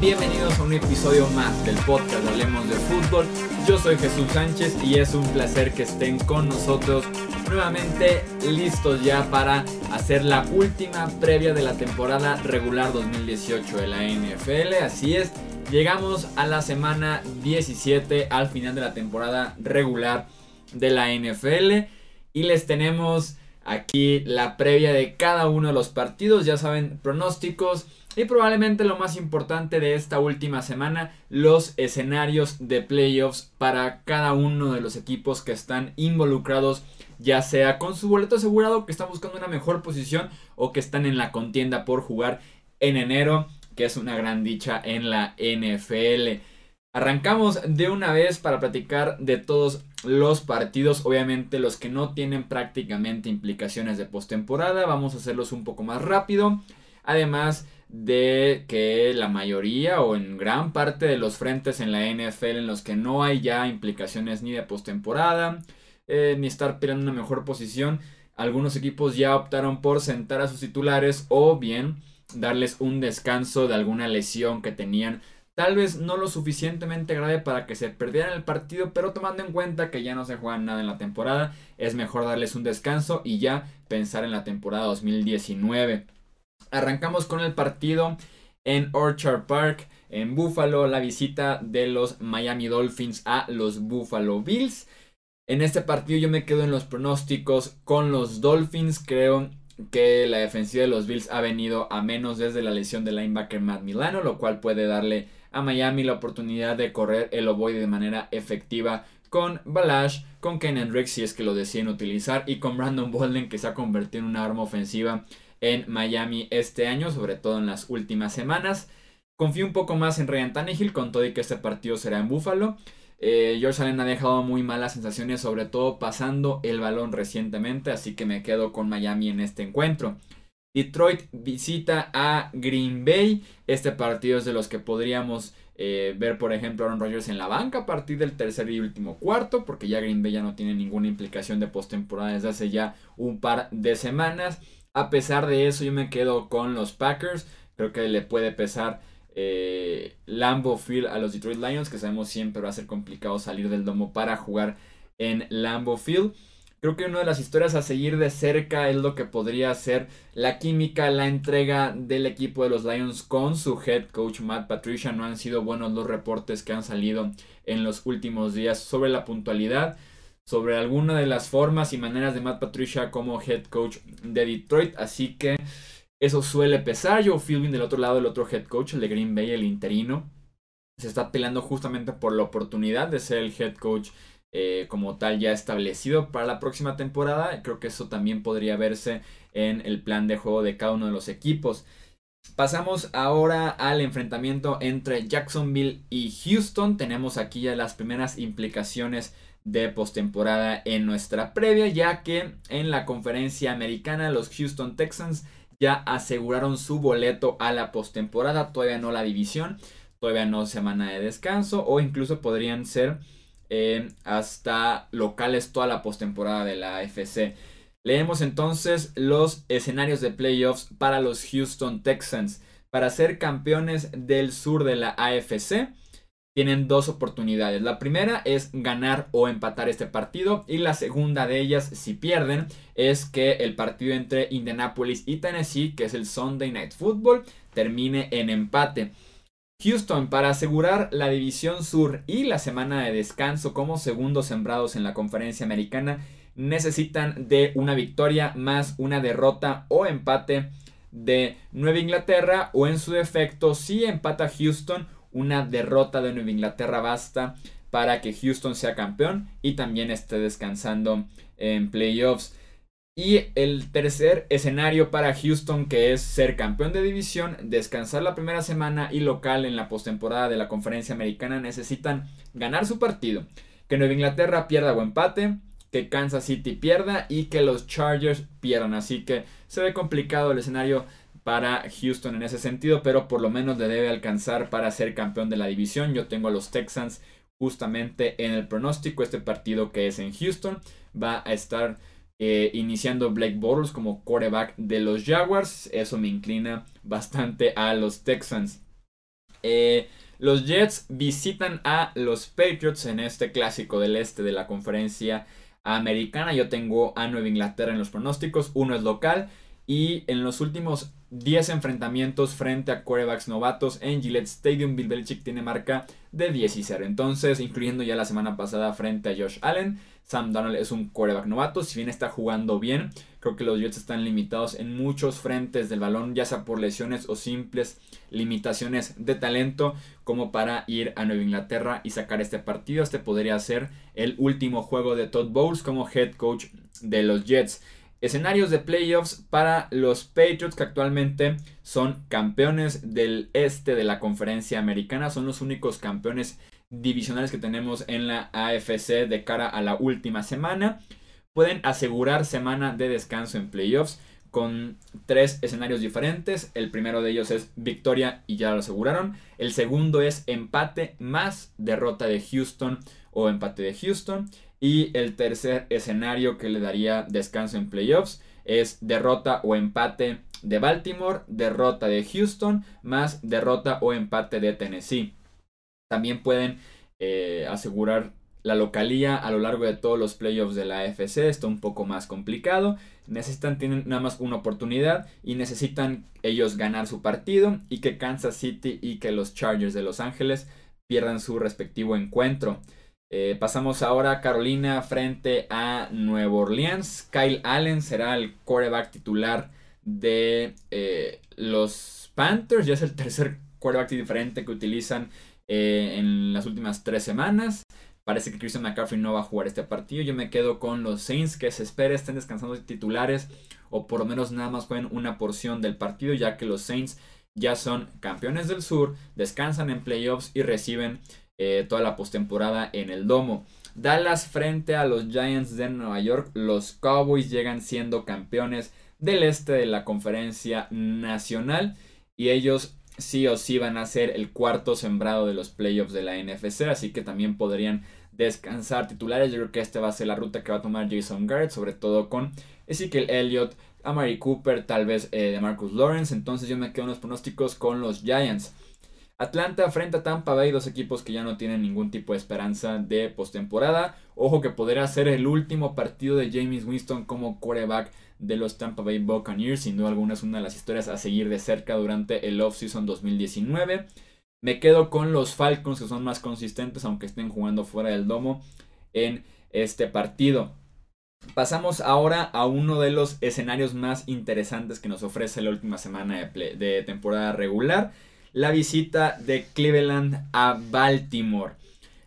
Bienvenidos a un episodio más del podcast Hablemos de Fútbol. Yo soy Jesús Sánchez y es un placer que estén con nosotros nuevamente listos ya para hacer la última previa de la temporada regular 2018 de la NFL. Así es, llegamos a la semana 17 al final de la temporada regular de la NFL y les tenemos aquí la previa de cada uno de los partidos, ya saben, pronósticos y probablemente lo más importante de esta última semana, los escenarios de playoffs para cada uno de los equipos que están involucrados, ya sea con su boleto asegurado, que están buscando una mejor posición o que están en la contienda por jugar en enero, que es una gran dicha en la NFL. Arrancamos de una vez para platicar de todos los partidos, obviamente los que no tienen prácticamente implicaciones de postemporada, vamos a hacerlos un poco más rápido. Además, de que la mayoría o en gran parte de los frentes en la NFL en los que no hay ya implicaciones ni de postemporada, eh, ni estar peleando una mejor posición, algunos equipos ya optaron por sentar a sus titulares o bien darles un descanso de alguna lesión que tenían. Tal vez no lo suficientemente grave para que se perdieran el partido, pero tomando en cuenta que ya no se juegan nada en la temporada, es mejor darles un descanso y ya pensar en la temporada 2019. Arrancamos con el partido en Orchard Park, en Buffalo, la visita de los Miami Dolphins a los Buffalo Bills. En este partido yo me quedo en los pronósticos con los Dolphins. Creo que la defensiva de los Bills ha venido a menos desde la lesión del linebacker Matt Milano, lo cual puede darle a Miami la oportunidad de correr el ovoide de manera efectiva con Balash, con Ken Hendricks si es que lo deciden utilizar y con Brandon Bolden que se ha convertido en una arma ofensiva en Miami este año, sobre todo en las últimas semanas. Confío un poco más en Ryan Tannehill, con todo y que este partido será en Buffalo. Eh, George Allen ha dejado muy malas sensaciones, sobre todo pasando el balón recientemente, así que me quedo con Miami en este encuentro. Detroit visita a Green Bay. Este partido es de los que podríamos eh, ver, por ejemplo, Aaron Rodgers en la banca a partir del tercer y último cuarto, porque ya Green Bay ya no tiene ninguna implicación de postemporada desde hace ya un par de semanas. A pesar de eso, yo me quedo con los Packers. Creo que le puede pesar eh, Lambo Field a los Detroit Lions, que sabemos siempre va a ser complicado salir del domo para jugar en Lambo Field. Creo que una de las historias a seguir de cerca es lo que podría ser la química, la entrega del equipo de los Lions con su head coach Matt Patricia. No han sido buenos los reportes que han salido en los últimos días sobre la puntualidad sobre alguna de las formas y maneras de Matt Patricia como head coach de Detroit. Así que eso suele pesar. Joe Philbin del otro lado, el otro head coach, el de Green Bay, el interino, se está peleando justamente por la oportunidad de ser el head coach eh, como tal ya establecido para la próxima temporada. Creo que eso también podría verse en el plan de juego de cada uno de los equipos. Pasamos ahora al enfrentamiento entre Jacksonville y Houston. Tenemos aquí ya las primeras implicaciones de postemporada en nuestra previa, ya que en la conferencia americana los Houston Texans ya aseguraron su boleto a la postemporada, todavía no la división, todavía no semana de descanso o incluso podrían ser eh, hasta locales toda la postemporada de la AFC. Leemos entonces los escenarios de playoffs para los Houston Texans. Para ser campeones del sur de la AFC, tienen dos oportunidades. La primera es ganar o empatar este partido y la segunda de ellas, si pierden, es que el partido entre Indianapolis y Tennessee, que es el Sunday Night Football, termine en empate. Houston, para asegurar la división sur y la semana de descanso como segundos sembrados en la conferencia americana, necesitan de una victoria más una derrota o empate de Nueva Inglaterra o en su defecto si empata Houston una derrota de Nueva Inglaterra basta para que Houston sea campeón y también esté descansando en playoffs. Y el tercer escenario para Houston que es ser campeón de división, descansar la primera semana y local en la postemporada de la conferencia americana necesitan ganar su partido, que Nueva Inglaterra pierda o empate, que Kansas City pierda y que los Chargers pierdan. Así que se ve complicado el escenario para Houston en ese sentido, pero por lo menos le debe alcanzar para ser campeón de la división. Yo tengo a los Texans justamente en el pronóstico. Este partido que es en Houston va a estar eh, iniciando Blake Bortles como quarterback de los Jaguars. Eso me inclina bastante a los Texans. Eh, los Jets visitan a los Patriots en este clásico del este de la conferencia americana. Yo tengo a Nueva Inglaterra en los pronósticos. Uno es local. Y en los últimos 10 enfrentamientos frente a quarterbacks novatos en Gillette Stadium, Bill Belichick tiene marca de 10 y 0. Entonces, incluyendo ya la semana pasada frente a Josh Allen, Sam Donald es un quarterback novato. Si bien está jugando bien, creo que los Jets están limitados en muchos frentes del balón, ya sea por lesiones o simples limitaciones de talento, como para ir a Nueva Inglaterra y sacar este partido. Este podría ser el último juego de Todd Bowles como head coach de los Jets. Escenarios de playoffs para los Patriots que actualmente son campeones del este de la conferencia americana. Son los únicos campeones divisionales que tenemos en la AFC de cara a la última semana. Pueden asegurar semana de descanso en playoffs con tres escenarios diferentes. El primero de ellos es victoria y ya lo aseguraron. El segundo es empate más derrota de Houston o empate de Houston. Y el tercer escenario que le daría descanso en playoffs es derrota o empate de Baltimore, derrota de Houston, más derrota o empate de Tennessee. También pueden eh, asegurar la localía a lo largo de todos los playoffs de la AFC. Está un poco más complicado. Necesitan, tienen nada más una oportunidad y necesitan ellos ganar su partido y que Kansas City y que los Chargers de Los Ángeles pierdan su respectivo encuentro. Eh, pasamos ahora a Carolina frente a Nueva Orleans. Kyle Allen será el quarterback titular de eh, los Panthers. Ya es el tercer quarterback diferente que utilizan eh, en las últimas tres semanas. Parece que Christian McCaffrey no va a jugar este partido. Yo me quedo con los Saints que se espera estén descansando titulares o por lo menos nada más jueguen una porción del partido ya que los Saints ya son campeones del sur, descansan en playoffs y reciben eh, toda la postemporada en el domo. Dallas frente a los Giants de Nueva York. Los Cowboys llegan siendo campeones del este de la conferencia nacional. Y ellos sí o sí van a ser el cuarto sembrado de los playoffs de la NFC. Así que también podrían descansar titulares. Yo creo que esta va a ser la ruta que va a tomar Jason Garrett. Sobre todo con Ezekiel Elliott, Amari Cooper, tal vez eh, de Marcus Lawrence. Entonces yo me quedo en los pronósticos con los Giants. Atlanta frente a Tampa Bay, dos equipos que ya no tienen ningún tipo de esperanza de postemporada. Ojo que podrá ser el último partido de James Winston como quarterback de los Tampa Bay Buccaneers. Sin duda alguna es una de las historias a seguir de cerca durante el offseason 2019. Me quedo con los Falcons que son más consistentes aunque estén jugando fuera del domo en este partido. Pasamos ahora a uno de los escenarios más interesantes que nos ofrece la última semana de temporada regular la visita de Cleveland a Baltimore.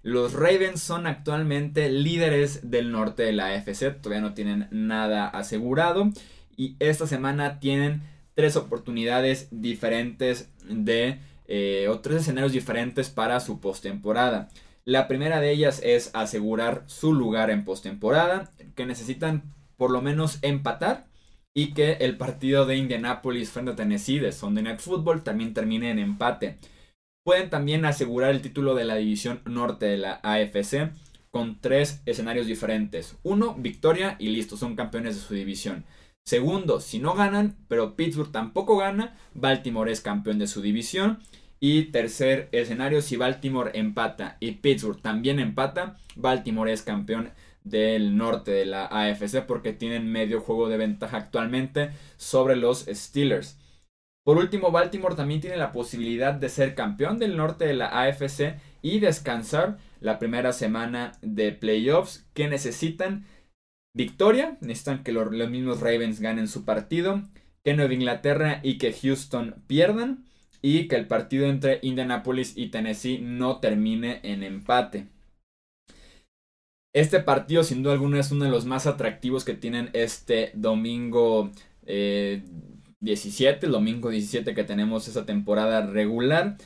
Los Ravens son actualmente líderes del norte de la AFC, todavía no tienen nada asegurado y esta semana tienen tres oportunidades diferentes de eh, o tres escenarios diferentes para su postemporada. La primera de ellas es asegurar su lugar en postemporada, que necesitan por lo menos empatar y que el partido de Indianapolis frente a Tennessee de Sunday Night Football también termine en empate. Pueden también asegurar el título de la división norte de la AFC con tres escenarios diferentes. Uno, victoria y listo, son campeones de su división. Segundo, si no ganan, pero Pittsburgh tampoco gana, Baltimore es campeón de su división. Y tercer escenario, si Baltimore empata y Pittsburgh también empata, Baltimore es campeón del norte de la AFC porque tienen medio juego de ventaja actualmente sobre los Steelers. Por último, Baltimore también tiene la posibilidad de ser campeón del norte de la AFC y descansar la primera semana de playoffs que necesitan victoria, necesitan que los, mismos Ravens ganen su partido, que Nueva Inglaterra y que Houston pierdan y que el partido entre Indianapolis y Tennessee no termine en empate. Este partido sin duda alguna es uno de los más atractivos que tienen este domingo 17, el domingo 17 que tenemos esa temporada regular.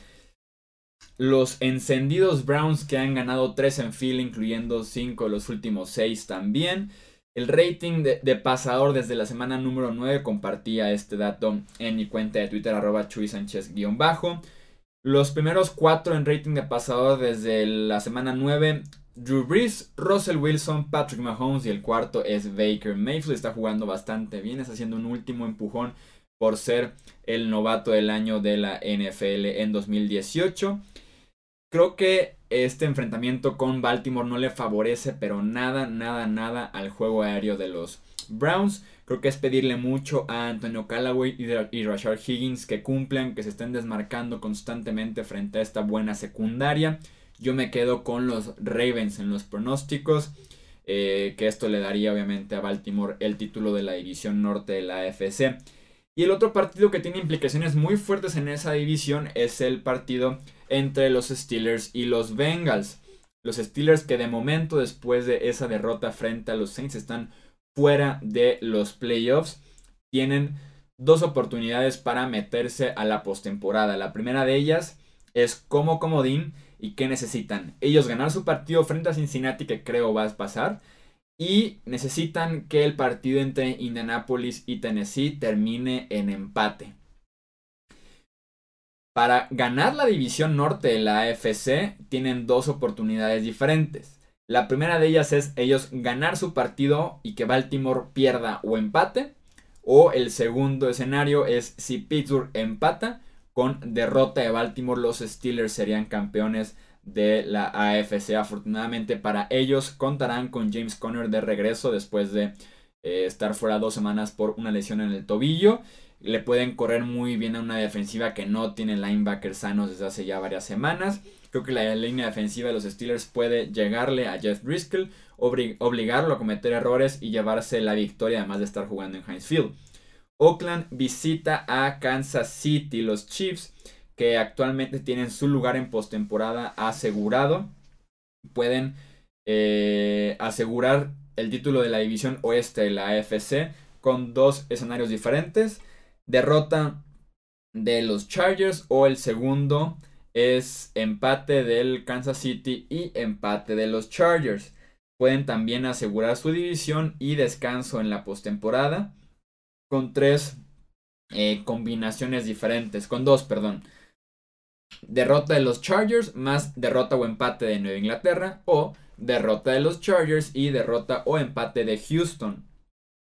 Los encendidos Browns que han ganado 3 en fila, incluyendo 5 de los últimos 6 también. El rating de, pasador desde la semana número 9 compartía este dato en mi cuenta de Twitter, arroba Chuy Sánchez-bajo. Los primeros 4 en rating de pasador desde la semana 9 Drew Brees, Russell Wilson, Patrick Mahomes y el cuarto es Baker Mayfield. Está jugando bastante bien, está haciendo un último empujón por ser el novato del año de la NFL en 2018. Creo que este enfrentamiento con Baltimore no le favorece, pero nada, nada, nada al juego aéreo de los Browns. Creo que es pedirle mucho a Antonio Callaway y Rashard Higgins que cumplan, que se estén desmarcando constantemente frente a esta buena secundaria. Yo me quedo con los Ravens en los pronósticos. Eh, que esto le daría obviamente a Baltimore el título de la división norte de la AFC. Y el otro partido que tiene implicaciones muy fuertes en esa división es el partido entre los Steelers y los Bengals. Los Steelers que de momento después de esa derrota frente a los Saints están fuera de los playoffs. Tienen dos oportunidades para meterse a la postemporada. La primera de ellas es como comodín y qué necesitan. Ellos ganar su partido frente a Cincinnati que creo va a pasar y necesitan que el partido entre Indianapolis y Tennessee termine en empate. Para ganar la división norte de la AFC tienen dos oportunidades diferentes. La primera de ellas es ellos ganar su partido y que Baltimore pierda o empate. O el segundo escenario es si Pittsburgh empata con derrota de Baltimore los Steelers serían campeones de la AFC. Afortunadamente para ellos contarán con James Conner de regreso después de eh, estar fuera dos semanas por una lesión en el tobillo. Le pueden correr muy bien a una defensiva que no tiene linebackers sanos desde hace ya varias semanas. Creo que la línea defensiva de los Steelers puede llegarle a Jeff Driscoll, obligarlo a cometer errores y llevarse la victoria además de estar jugando en Heinz Field. Oakland visita a Kansas City. Los Chiefs que actualmente tienen su lugar en postemporada asegurado. Pueden eh, asegurar el título de la división oeste de la AFC con dos escenarios diferentes. Derrota de los Chargers o el segundo es empate del Kansas City y empate de los Chargers. Pueden también asegurar su división y descanso en la postemporada con tres eh, combinaciones diferentes, con dos, perdón derrota de los Chargers más derrota o empate de Nueva Inglaterra o derrota de los Chargers y derrota o empate de Houston.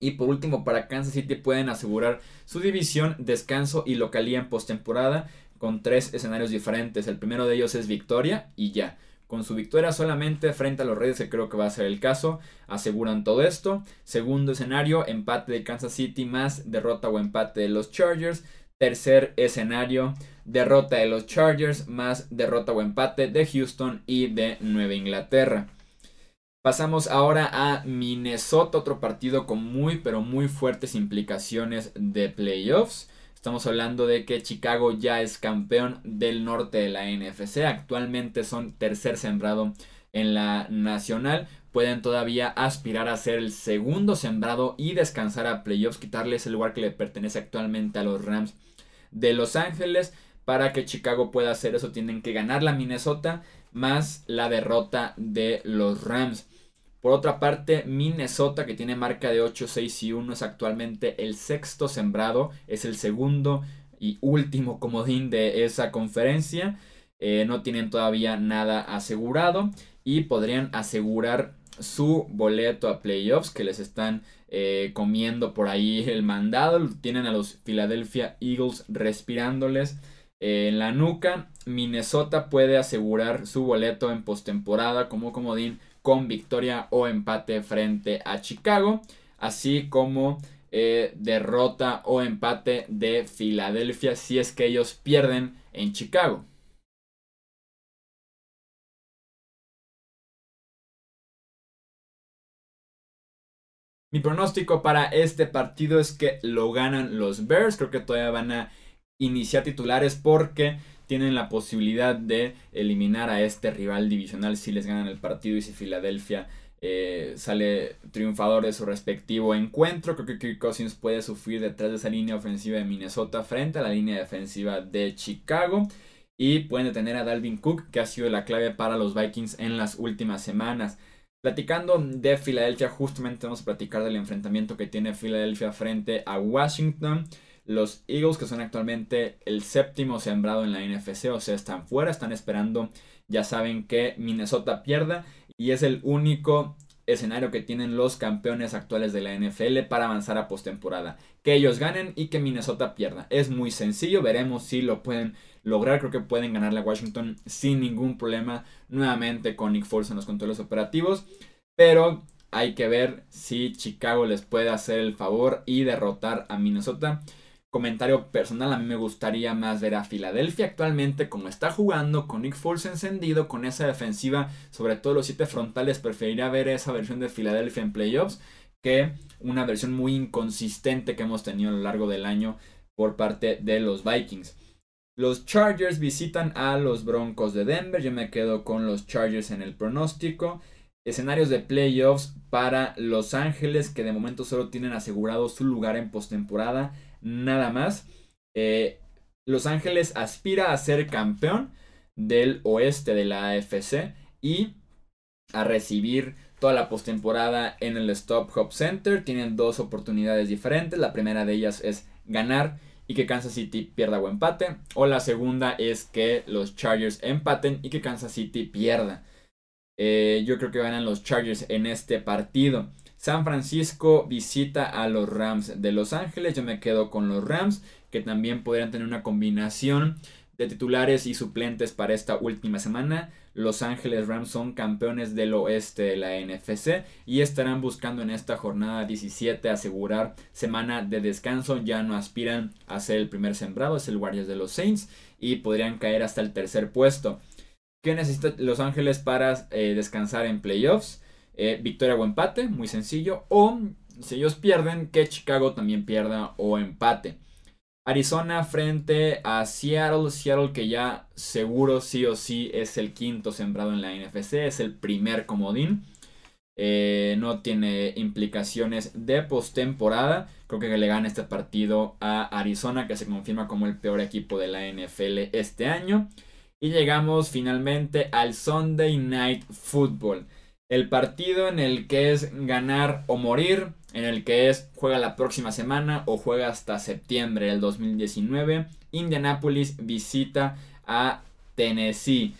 Y por último, para Kansas City pueden asegurar su división, descanso y localía en postemporada con tres escenarios diferentes. El primero de ellos es victoria y ya. Con su victoria solamente frente a los Reyes, que creo que va a ser el caso, aseguran todo esto. Segundo escenario, empate de Kansas City más derrota o empate de los Chargers. Tercer escenario, derrota de los Chargers más derrota o empate de Houston y de Nueva Inglaterra. Pasamos ahora a Minnesota, otro partido con muy pero muy fuertes implicaciones de playoffs. Estamos hablando de que Chicago ya es campeón del norte de la NFC. Actualmente son tercer sembrado en la nacional. Pueden todavía aspirar a ser el segundo sembrado y descansar a playoffs, quitarles el lugar que le pertenece actualmente a los Rams de Los Ángeles. Para que Chicago pueda hacer eso tienen que ganar la Minnesota más la derrota de los Rams. Por otra parte, Minnesota, que tiene marca de 8, 6 y 1, es actualmente el sexto sembrado, es el segundo y último comodín de esa conferencia. Eh, no tienen todavía nada asegurado y podrían asegurar su boleto a playoffs que les están eh, comiendo por ahí el mandado. Tienen a los Philadelphia Eagles respirándoles eh, en la nuca. Minnesota puede asegurar su boleto en postemporada como comodín con victoria o empate frente a Chicago. Así como eh, derrota o empate de Filadelfia si es que ellos pierden en Chicago. Mi pronóstico para este partido es que lo ganan los Bears. Creo que todavía van a iniciar titulares porque tienen la posibilidad de eliminar a este rival divisional si les ganan el partido y si Filadelfia eh, sale triunfador de su respectivo encuentro. Creo que Kirk Cousins puede sufrir detrás de esa línea ofensiva de Minnesota frente a la línea defensiva de Chicago. Y pueden detener a Dalvin Cook, que ha sido la clave para los Vikings en las últimas semanas. Platicando de Filadelfia, justamente vamos a platicar del enfrentamiento que tiene Filadelfia frente a Washington. Los Eagles, que son actualmente el séptimo sembrado en la NFC, o sea, están fuera, están esperando, ya saben que Minnesota pierda y es el único escenario que tienen los campeones actuales de la NFL para avanzar a postemporada. Que ellos ganen y que Minnesota pierda. Es muy sencillo, veremos si lo pueden lograr. Creo que pueden ganarle a Washington sin ningún problema. Nuevamente con Nick Foles en los controles operativos. Pero hay que ver si Chicago les puede hacer el favor y derrotar a Minnesota comentario personal, a mí me gustaría más ver a Filadelfia actualmente como está jugando, con Nick Foles encendido, con esa defensiva, sobre todo los siete frontales, preferiría ver esa versión de Filadelfia en playoffs que una versión muy inconsistente que hemos tenido a lo largo del año por parte de los Vikings. Los Chargers visitan a los Broncos de Denver, yo me quedo con los Chargers en el pronóstico. Escenarios de playoffs para Los Ángeles que de momento solo tienen asegurado su lugar en postemporada nada más. Eh, Los Ángeles aspira a ser campeón del oeste de la AFC y a recibir toda la postemporada en el Stop Hop Center. Tienen dos oportunidades diferentes. La primera de ellas es ganar y que Kansas City pierda o empate. O la segunda es que los Chargers empaten y que Kansas City pierda. Eh, yo creo que ganan los Chargers en este partido. San Francisco visita a los Rams de Los Ángeles. Yo me quedo con los Rams, que también podrían tener una combinación de titulares y suplentes para esta última semana. Los Ángeles Rams son campeones del oeste de la NFC y estarán buscando en esta jornada 17 asegurar semana de descanso. Ya no aspiran a ser el primer sembrado, es el Guardias de los Saints y podrían caer hasta el tercer puesto. ¿Qué necesita Los Ángeles para eh, descansar en playoffs? Eh, victoria o empate, muy sencillo. O si ellos pierden, que Chicago también pierda o empate. Arizona frente a Seattle. Seattle que ya seguro sí o sí es el quinto sembrado en la NFC. Es el primer comodín. Eh, no tiene implicaciones de postemporada. Creo que le gana este partido a Arizona, que se confirma como el peor equipo de la NFL este año. Y llegamos finalmente al Sunday Night Football. El partido en el que es ganar o morir, en el que es juega la próxima semana o juega hasta septiembre del 2019. Indianapolis visita a Tennessee.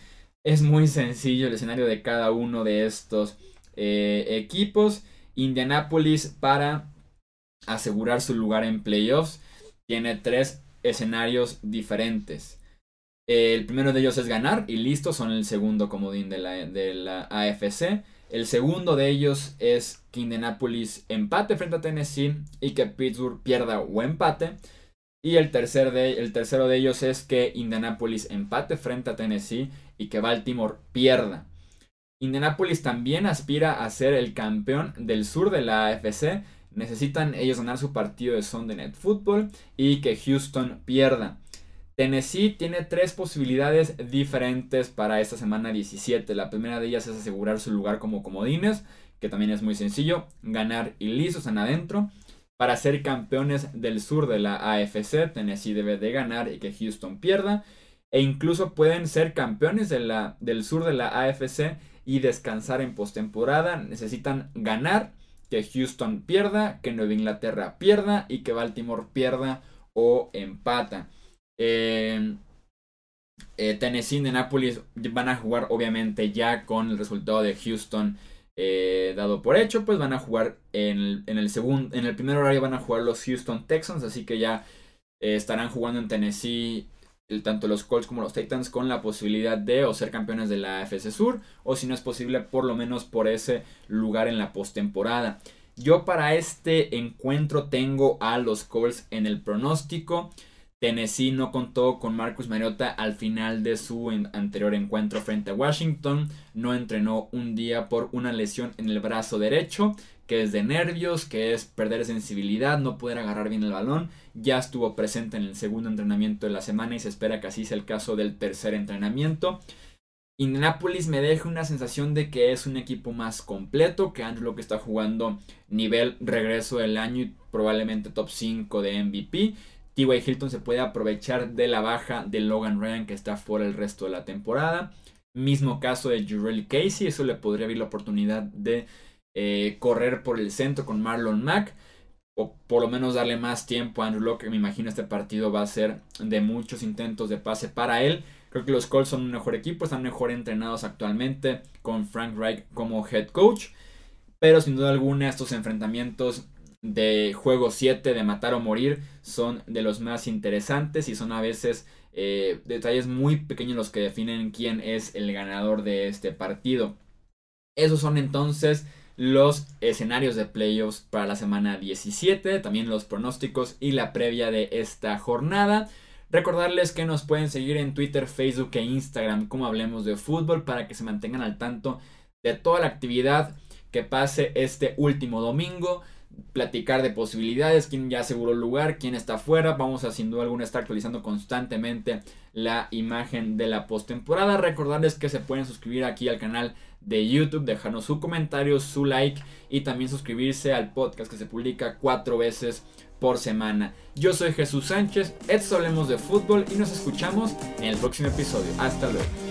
Es muy sencillo el escenario de cada uno de estos eh, equipos. Indianapolis para asegurar su lugar en playoffs tiene tres escenarios diferentes. El primero de ellos es ganar y listo, son el segundo comodín de la, de la AFC. El segundo de ellos es que Indianapolis empate frente a Tennessee y que Pittsburgh pierda o empate. Y el, tercer de, el tercero de ellos es que Indianapolis empate frente a Tennessee y que Baltimore pierda. Indianapolis también aspira a ser el campeón del sur de la AFC. Necesitan ellos ganar su partido de Sunday Night Football y que Houston pierda. Tennessee tiene tres posibilidades diferentes para esta semana 17. La primera de ellas es asegurar su lugar como comodines, que también es muy sencillo, ganar y listos en adentro. Para ser campeones del sur de la AFC, Tennessee debe de ganar y que Houston pierda. E incluso pueden ser campeones de la, del sur de la AFC y descansar en postemporada. Necesitan ganar, que Houston pierda, que Nueva Inglaterra pierda y que Baltimore pierda o empata. Eh, eh, Tennessee y Nápoles van a jugar obviamente ya con el resultado de Houston eh, dado por hecho, pues van a jugar en el, segundo, en el primer horario van a jugar los Houston Texans, así que ya estarán jugando en Tennessee tanto los Colts como los Titans con la posibilidad de o ser campeones de la AFC Sur o si no es posible por lo menos por ese lugar en la postemporada. Yo para este encuentro tengo a los Colts en el pronóstico. Tennessee no contó con Marcus Mariota al final de su anterior encuentro frente a Washington. No entrenó un día por una lesión en el brazo derecho, que es de nervios, que es perder sensibilidad, no poder agarrar bien el balón. Ya estuvo presente en el segundo entrenamiento de la semana y se espera que así sea el caso del tercer entrenamiento. Indianapolis me deja una sensación de que es un equipo más completo, que Andrew que está jugando nivel regreso del año y probablemente top 5 de MVP. T.Y. Hilton se puede aprovechar de la baja de Logan Ryan que está fuera el resto de la temporada. Mismo caso de Jurel Casey, eso le podría abrir la oportunidad de eh, correr por el centro con Marlon Mack. O por lo menos darle más tiempo a Andrew Locke. Me imagino este partido va a ser de muchos intentos de pase para él. Creo que los Colts son un mejor equipo, están mejor entrenados actualmente con Frank Reich como head coach. Pero sin duda alguna estos enfrentamientos de juego 7 de matar o morir son de los más interesantes y son a veces eh, detalles muy pequeños los que definen quién es el ganador de este partido. Esos son entonces los escenarios de playoffs para la semana 17, también los pronósticos y la previa de esta jornada. Recordarles que nos pueden seguir en Twitter, Facebook e Instagram como hablemos de fútbol para que se mantengan al tanto de toda la actividad que pase este último domingo platicar de posibilidades, quién ya aseguró el lugar, quién está afuera. Vamos a sin duda alguna estar actualizando constantemente la imagen de la postemporada. Recordarles que se pueden suscribir aquí al canal de YouTube, dejarnos su comentario, su like y también suscribirse al podcast que se publica cuatro veces por semana. Yo soy Jesús Sánchez, esto hablemos de fútbol y nos escuchamos en el próximo episodio. Hasta luego.